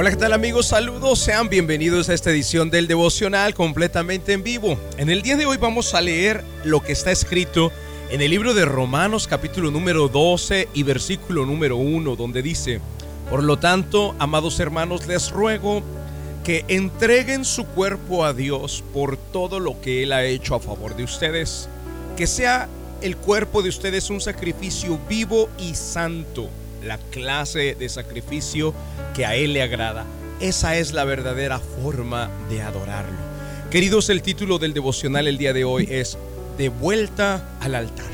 Hola, ¿qué tal amigos? Saludos, sean bienvenidos a esta edición del devocional completamente en vivo. En el día de hoy vamos a leer lo que está escrito en el libro de Romanos capítulo número 12 y versículo número 1, donde dice, por lo tanto, amados hermanos, les ruego que entreguen su cuerpo a Dios por todo lo que Él ha hecho a favor de ustedes, que sea el cuerpo de ustedes un sacrificio vivo y santo la clase de sacrificio que a Él le agrada. Esa es la verdadera forma de adorarlo. Queridos, el título del devocional el día de hoy es De vuelta al altar.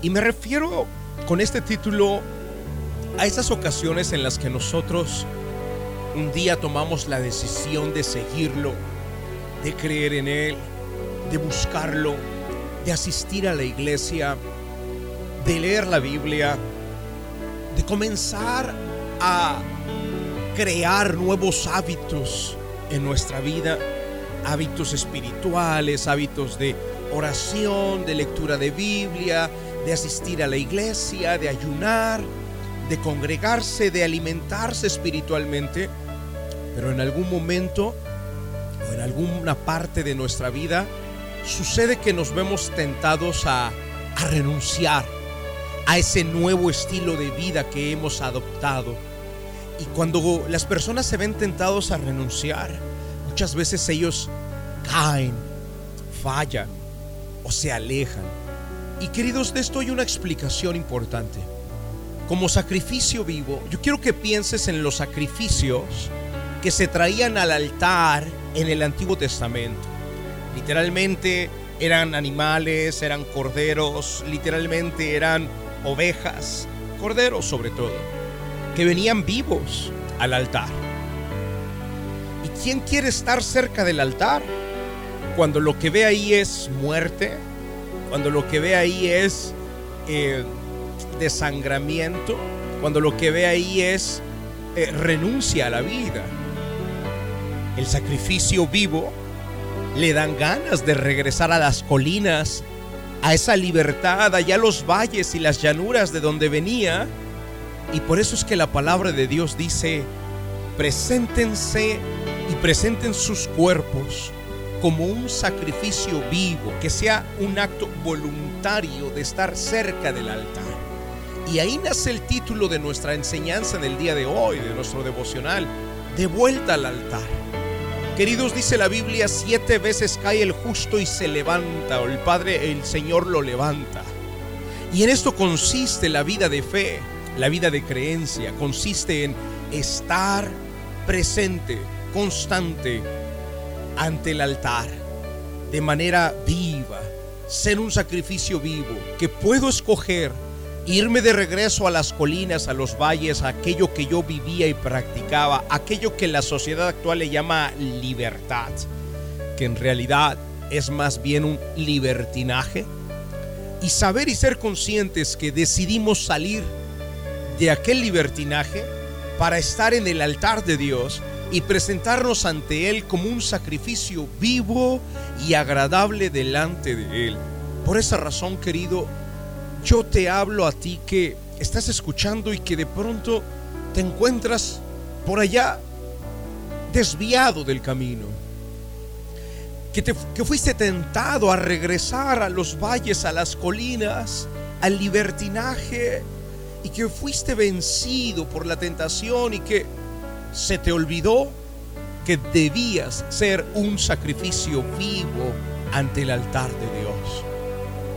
Y me refiero con este título a esas ocasiones en las que nosotros un día tomamos la decisión de seguirlo, de creer en Él, de buscarlo, de asistir a la iglesia, de leer la Biblia, de comenzar a crear nuevos hábitos en nuestra vida, hábitos espirituales, hábitos de oración, de lectura de Biblia, de asistir a la iglesia, de ayunar, de congregarse, de alimentarse espiritualmente, pero en algún momento o en alguna parte de nuestra vida sucede que nos vemos tentados a, a renunciar a ese nuevo estilo de vida que hemos adoptado. Y cuando las personas se ven tentados a renunciar, muchas veces ellos caen, fallan o se alejan. Y queridos, de esto hay una explicación importante. Como sacrificio vivo, yo quiero que pienses en los sacrificios que se traían al altar en el Antiguo Testamento. Literalmente eran animales, eran corderos, literalmente eran ovejas, corderos sobre todo, que venían vivos al altar. ¿Y quién quiere estar cerca del altar? Cuando lo que ve ahí es muerte, cuando lo que ve ahí es eh, desangramiento, cuando lo que ve ahí es eh, renuncia a la vida. El sacrificio vivo le dan ganas de regresar a las colinas a esa libertad, allá los valles y las llanuras de donde venía. Y por eso es que la palabra de Dios dice, preséntense y presenten sus cuerpos como un sacrificio vivo, que sea un acto voluntario de estar cerca del altar. Y ahí nace el título de nuestra enseñanza en el día de hoy, de nuestro devocional, de vuelta al altar. Queridos, dice la Biblia, siete veces cae el justo y se levanta, o el Padre, el Señor lo levanta. Y en esto consiste la vida de fe, la vida de creencia, consiste en estar presente, constante, ante el altar, de manera viva, ser un sacrificio vivo, que puedo escoger irme de regreso a las colinas, a los valles, a aquello que yo vivía y practicaba, aquello que la sociedad actual le llama libertad, que en realidad es más bien un libertinaje, y saber y ser conscientes que decidimos salir de aquel libertinaje para estar en el altar de Dios y presentarnos ante Él como un sacrificio vivo y agradable delante de Él. Por esa razón, querido, yo te hablo a ti que estás escuchando y que de pronto te encuentras por allá desviado del camino. Que, te, que fuiste tentado a regresar a los valles, a las colinas, al libertinaje y que fuiste vencido por la tentación y que se te olvidó que debías ser un sacrificio vivo ante el altar de Dios.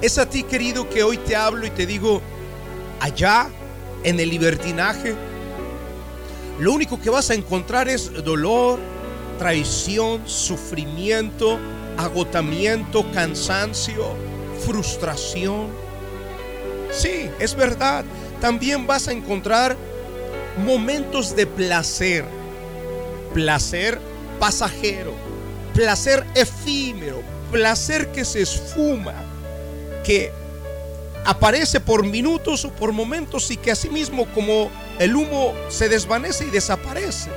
Es a ti, querido, que hoy te hablo y te digo, allá en el libertinaje, lo único que vas a encontrar es dolor, traición, sufrimiento, agotamiento, cansancio, frustración. Sí, es verdad. También vas a encontrar momentos de placer. Placer pasajero, placer efímero, placer que se esfuma que aparece por minutos o por momentos y que asimismo como el humo se desvanece y desaparece.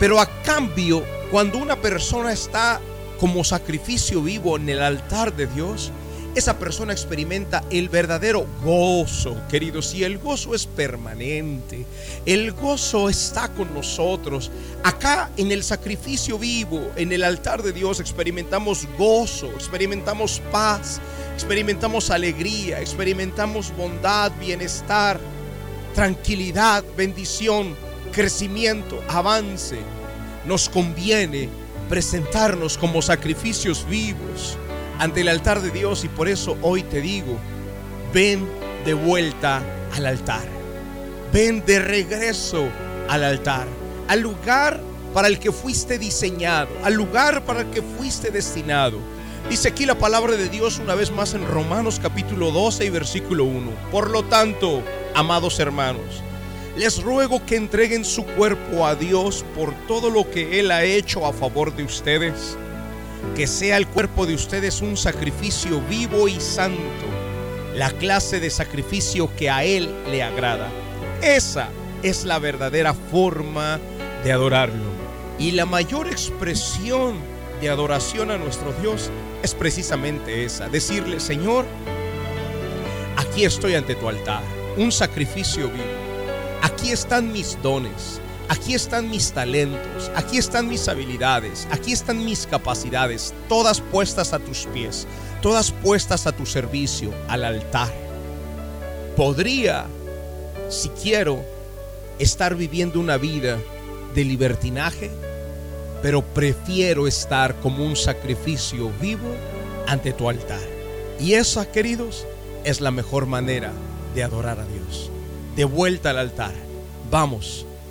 Pero a cambio, cuando una persona está como sacrificio vivo en el altar de Dios, esa persona experimenta el verdadero gozo, queridos, y el gozo es permanente. El gozo está con nosotros. Acá en el sacrificio vivo, en el altar de Dios, experimentamos gozo, experimentamos paz, experimentamos alegría, experimentamos bondad, bienestar, tranquilidad, bendición, crecimiento, avance. Nos conviene presentarnos como sacrificios vivos ante el altar de Dios y por eso hoy te digo, ven de vuelta al altar. Ven de regreso al altar, al lugar para el que fuiste diseñado, al lugar para el que fuiste destinado. Dice aquí la palabra de Dios una vez más en Romanos capítulo 12 y versículo 1. Por lo tanto, amados hermanos, les ruego que entreguen su cuerpo a Dios por todo lo que Él ha hecho a favor de ustedes que sea el cuerpo de ustedes un sacrificio vivo y santo, la clase de sacrificio que a Él le agrada. Esa es la verdadera forma de adorarlo. Y la mayor expresión de adoración a nuestro Dios es precisamente esa, decirle, Señor, aquí estoy ante tu altar, un sacrificio vivo. Aquí están mis dones, Aquí están mis talentos, aquí están mis habilidades, aquí están mis capacidades, todas puestas a tus pies, todas puestas a tu servicio, al altar. Podría, si quiero, estar viviendo una vida de libertinaje, pero prefiero estar como un sacrificio vivo ante tu altar. Y esa, queridos, es la mejor manera de adorar a Dios. De vuelta al altar. Vamos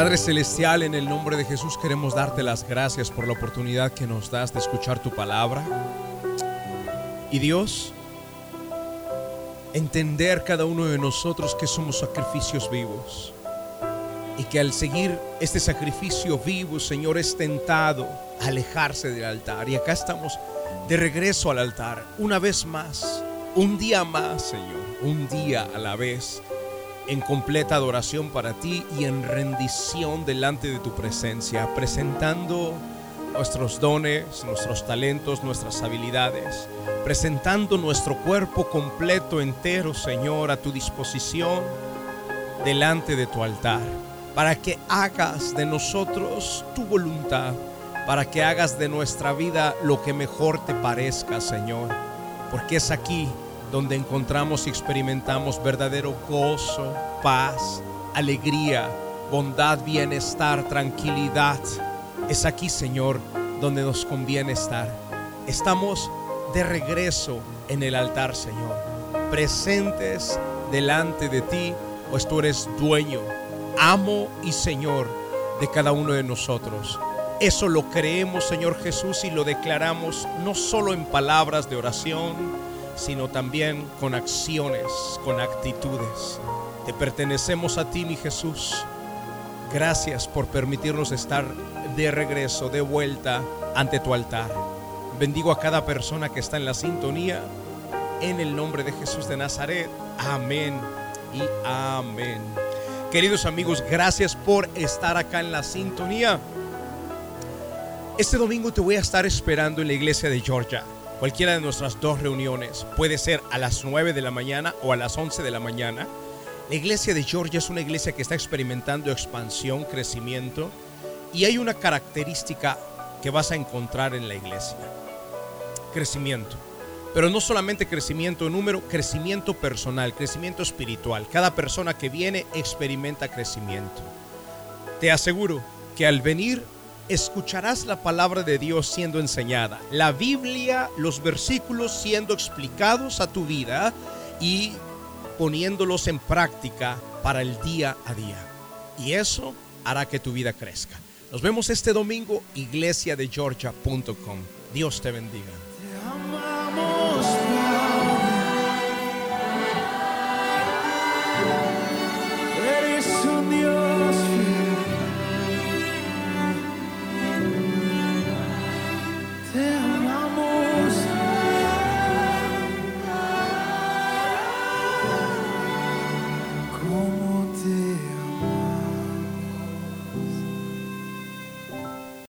Padre Celestial, en el nombre de Jesús queremos darte las gracias por la oportunidad que nos das de escuchar tu palabra. Y Dios, entender cada uno de nosotros que somos sacrificios vivos. Y que al seguir este sacrificio vivo, Señor, es tentado alejarse del altar. Y acá estamos de regreso al altar, una vez más, un día más, Señor, un día a la vez en completa adoración para ti y en rendición delante de tu presencia, presentando nuestros dones, nuestros talentos, nuestras habilidades, presentando nuestro cuerpo completo, entero, Señor, a tu disposición delante de tu altar, para que hagas de nosotros tu voluntad, para que hagas de nuestra vida lo que mejor te parezca, Señor, porque es aquí donde encontramos y experimentamos verdadero gozo, paz, alegría, bondad, bienestar, tranquilidad. Es aquí, Señor, donde nos conviene estar. Estamos de regreso en el altar, Señor, presentes delante de ti, pues tú eres dueño, amo y Señor de cada uno de nosotros. Eso lo creemos, Señor Jesús, y lo declaramos no solo en palabras de oración, sino también con acciones, con actitudes. Te pertenecemos a ti, mi Jesús. Gracias por permitirnos estar de regreso, de vuelta ante tu altar. Bendigo a cada persona que está en la sintonía. En el nombre de Jesús de Nazaret. Amén y amén. Queridos amigos, gracias por estar acá en la sintonía. Este domingo te voy a estar esperando en la iglesia de Georgia. Cualquiera de nuestras dos reuniones puede ser a las 9 de la mañana o a las 11 de la mañana. La iglesia de Georgia es una iglesia que está experimentando expansión, crecimiento y hay una característica que vas a encontrar en la iglesia. Crecimiento. Pero no solamente crecimiento de número, crecimiento personal, crecimiento espiritual. Cada persona que viene experimenta crecimiento. Te aseguro que al venir escucharás la palabra de Dios siendo enseñada, la Biblia, los versículos siendo explicados a tu vida y poniéndolos en práctica para el día a día. Y eso hará que tu vida crezca. Nos vemos este domingo, iglesiadegeorgia.com. Dios te bendiga.